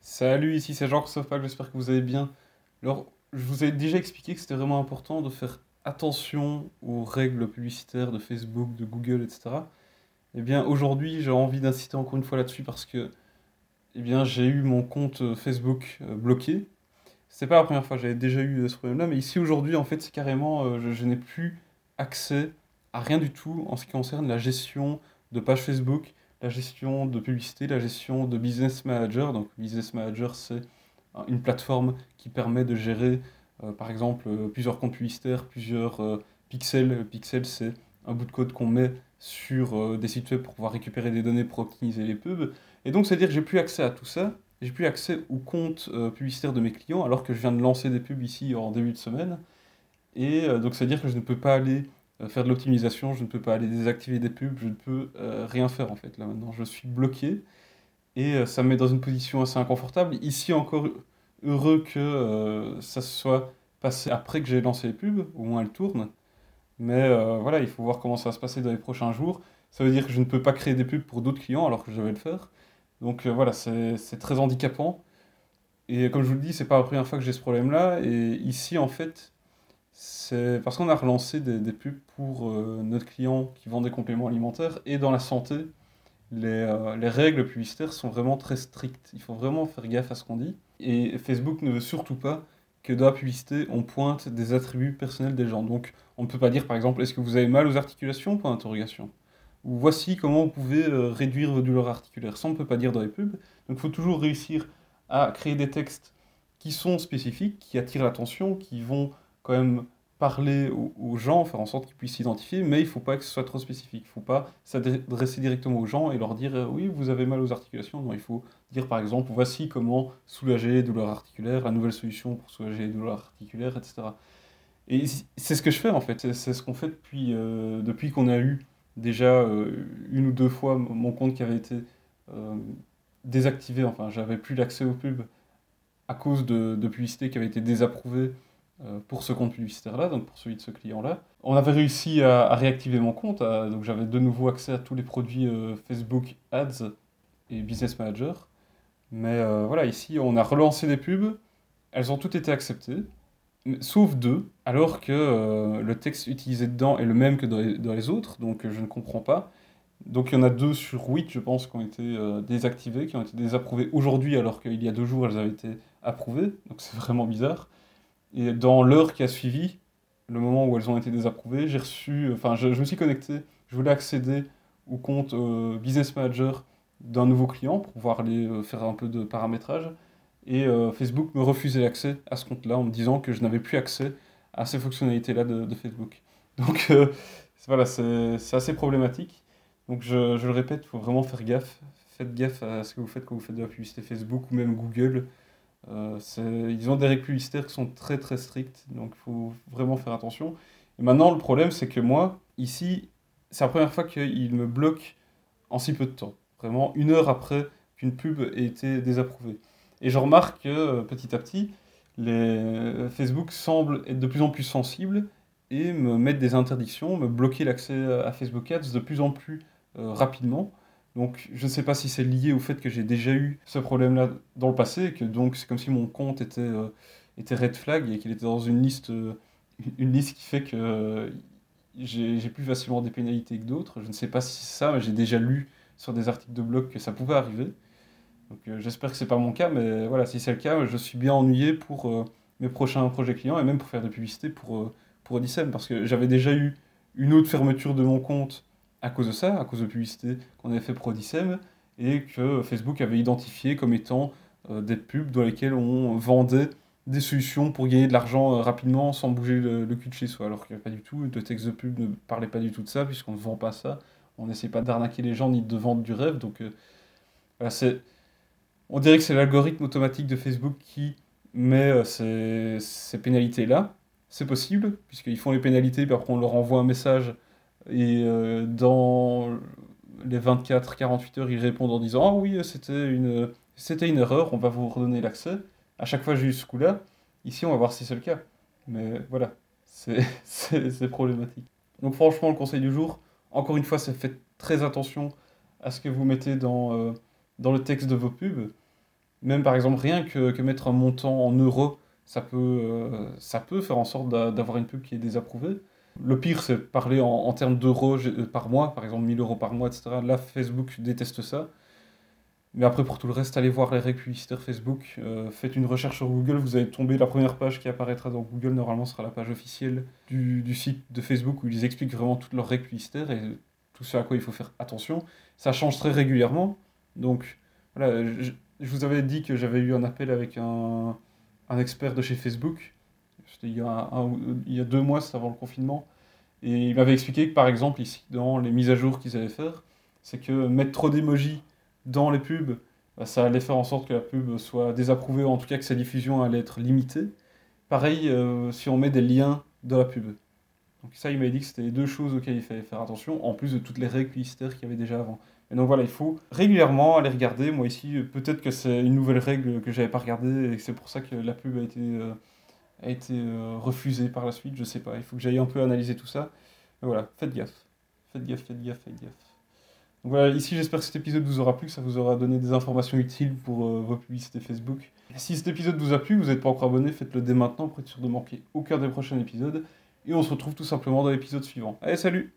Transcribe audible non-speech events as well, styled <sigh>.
Salut, ici c'est Jean-Christophe Pack, j'espère que vous allez bien. Alors, je vous ai déjà expliqué que c'était vraiment important de faire attention aux règles publicitaires de Facebook, de Google, etc. Eh bien, aujourd'hui, j'ai envie d'insister encore une fois là-dessus parce que, eh bien, j'ai eu mon compte euh, Facebook euh, bloqué. C'est pas la première fois, j'avais déjà eu euh, ce problème-là, mais ici aujourd'hui, en fait, c'est carrément, je, je n'ai plus accès à rien du tout en ce qui concerne la gestion de page Facebook, la gestion de publicité, la gestion de Business Manager. Donc, Business Manager, c'est une plateforme qui permet de gérer, euh, par exemple, euh, plusieurs comptes publicitaires, plusieurs euh, pixels. Pixel, c'est un bout de code qu'on met sur euh, des sites web pour pouvoir récupérer des données pour optimiser les pubs. Et donc, c'est-à-dire que j'ai plus accès à tout ça. J'ai plus accès aux comptes publicitaires de mes clients alors que je viens de lancer des pubs ici en début de semaine. Et donc, c'est-à-dire que je ne peux pas aller faire de l'optimisation, je ne peux pas aller désactiver des pubs, je ne peux euh, rien faire en fait. Là maintenant, je suis bloqué et euh, ça me met dans une position assez inconfortable. Ici encore, heureux que euh, ça se soit passé après que j'ai lancé les pubs, au moins elles tournent. Mais euh, voilà, il faut voir comment ça va se passer dans les prochains jours. Ça veut dire que je ne peux pas créer des pubs pour d'autres clients alors que je vais le faire. Donc euh, voilà, c'est très handicapant. Et comme je vous le dis, c'est pas la première fois que j'ai ce problème-là. Et ici, en fait, c'est parce qu'on a relancé des, pubs pour euh, notre client qui vend des compléments alimentaires. Et dans la santé, les, euh, les règles publicitaires sont vraiment très strictes. Il faut vraiment faire gaffe à ce qu'on dit. Et Facebook ne veut surtout pas que dans la publicité, on pointe des attributs personnels des gens. Donc, on ne peut pas dire, par exemple, est-ce que vous avez mal aux articulations? Ou voici comment vous pouvez euh, réduire vos douleurs articulaires. Ça, on ne peut pas dire dans les pubs. Donc, il faut toujours réussir à créer des textes qui sont spécifiques, qui attirent l'attention, qui vont quand même parler aux, gens, faire en sorte qu'ils puissent s'identifier, mais il ne faut pas que ce soit trop spécifique. Il ne faut pas s'adresser directement aux gens et leur dire euh, oui, vous avez mal aux articulations. Non, il faut dire par exemple voici comment soulager les douleurs articulaires, la nouvelle solution pour soulager les douleurs articulaires, etc. Et c'est ce que je fais en fait, c'est ce qu'on fait depuis, euh, depuis qu'on a eu déjà euh, une ou deux fois mon compte qui avait été désactivé, enfin j'avais plus l'accès aux pubs à cause de, de publicités qui avaient été désapprouvées pour ce compte publicitaire-là, donc pour celui de ce client-là. On avait réussi à, réactiver mon compte, donc j'avais de nouveau accès à tous les produits euh, Facebook Ads et Business Manager. Mais euh, voilà, ici on a relancé des pubs, elles ont toutes été acceptées, sauf deux, alors que euh, le texte utilisé dedans est le même que dans les, dans les autres, donc euh, je ne comprends pas. Donc il y en a deux sur huit, je pense, qui ont été euh, désactivées, qui ont été désapprouvées aujourd'hui, alors qu'il y a deux jours, elles avaient été approuvées, donc c'est <laughs> vraiment bizarre. Et dans l'heure qui a suivi, le moment où elles ont été désapprouvées, j'ai reçu, enfin je, me suis connecté, je voulais accéder au compte euh, Business Manager d'un nouveau client pour pouvoir aller euh, faire un peu de paramétrage. Et euh, Facebook me refusait l'accès à ce compte-là en me disant que je n'avais plus accès à ces fonctionnalités-là de, Facebook. Donc voilà, c'est c'est assez problématique. Donc je, je le répète, il faut vraiment faire gaffe. Faites gaffe à ce que vous faites quand vous faites de la publicité Facebook ou même Google. Euh, ils ont des publicitaires qui sont très très strictes, donc il faut vraiment faire attention. Et maintenant, le problème, c'est que moi, ici, c'est la première fois qu'ils me bloquent en si peu de temps. Vraiment, une heure après qu'une pub ait été désapprouvée. Et je remarque que euh, petit à petit, les... euh, Facebook semble être de plus en plus sensible et me mettre des interdictions, me bloquer l'accès à Facebook Ads de plus en plus rapidement. Donc, je ne sais pas si c'est lié au fait que j'ai déjà eu ce problème-là dans le passé, que donc c'est comme si mon compte était, euh, était red flag et qu'il était dans une liste, euh, une liste qui fait que euh, j'ai plus facilement des pénalités que d'autres. Je ne sais pas si c'est ça, mais j'ai déjà lu sur des articles de blog que ça pouvait arriver. Donc, j'espère que c'est pas mon cas, mais voilà, si c'est le cas, je suis bien ennuyé pour mes prochains projets clients et même pour faire des publicités pour, pour Odyssem, parce que j'avais déjà eu une autre fermeture de mon compte à cause de ça, à cause de publicités qu'on avait fait pour et que Facebook avait identifié comme étant euh, des pubs dans lesquelles on vendait des solutions pour gagner de l'argent euh, rapidement sans bouger le, cul de chez soi, alors qu'il n'y a pas du tout, le texte de pub ne parlait pas du tout de ça, puisqu'on ne vend pas ça, on n'essaie pas d'arnaquer les gens ni de vendre du rêve, donc euh, voilà, c'est, on dirait que c'est l'algorithme automatique de Facebook qui met ces, ces pénalités-là. C'est possible, puisqu'ils font les pénalités, puis après on leur envoie un message, et euh, dans les 24-48 heures, ils répondent en disant Ah oui, c'était une, c'était une erreur, on va vous redonner l'accès. À chaque fois, j'ai eu ce coup-là. Ici, on va voir si c'est le cas. Mais voilà, <laughs> c'est c'est- problématique. Donc, franchement, le conseil du jour, encore une fois, c'est faites très attention à ce que vous mettez dans, euh, dans le texte de vos pubs. Même par exemple, rien que, que mettre un montant en euros, ça peut, euh, ça peut faire en sorte d'a- d'avoir une pub qui est désapprouvée. Le pire, c'est parler en, termes d'euros euh, par mois, par exemple 1000 euros par mois, etc. Là, Facebook déteste ça. Mais après, pour tout le reste, allez voir les règles Facebook. euh, faites une recherche sur Google, vous allez tomber. La première page qui apparaîtra dans Google, normalement, sera la page officielle du, site de Facebook où ils expliquent vraiment toutes leurs règles et tout ce à quoi il faut faire attention. Ça change très régulièrement. Donc, voilà, je, vous avais dit que j'avais eu un appel avec un expert de chez Facebook. C'était il il y a deux mois, c'est avant le confinement. Et il m'avait expliqué que, par exemple, ici, dans les mises à jour qu'ils allaient faire, c'est que mettre trop d'emojis dans les pubs, bah, ça allait faire en sorte que la pub soit désapprouvée, ou en tout cas que sa diffusion allait être limitée. Pareil, euh, si on met des liens dans la pub. Donc ça, il m'avait dit que c'était les deux choses auxquelles il fallait faire attention, en plus de toutes les règles publicitaires qu'il y avait déjà avant. Et donc voilà, il faut régulièrement aller regarder. Moi ici, peut-être que c'est une nouvelle règle que j'avais pas regardée et que c'est pour ça que la pub a été, euh, a été euh, refusée par la suite. Je sais pas. Il faut que j'aille un peu analyser tout ça. Mais voilà, faites gaffe. Faites gaffe, faites gaffe, faites gaffe. Donc voilà, ici j'espère que cet épisode vous aura plu, que ça vous aura donné des informations utiles pour euh, vos publicités Facebook. Si cet épisode vous a plu, vous n'êtes pas encore abonné, faites-le dès maintenant pour être sûr de manquer aucun des prochains épisodes. Et on se retrouve tout simplement dans l'épisode suivant. Allez, salut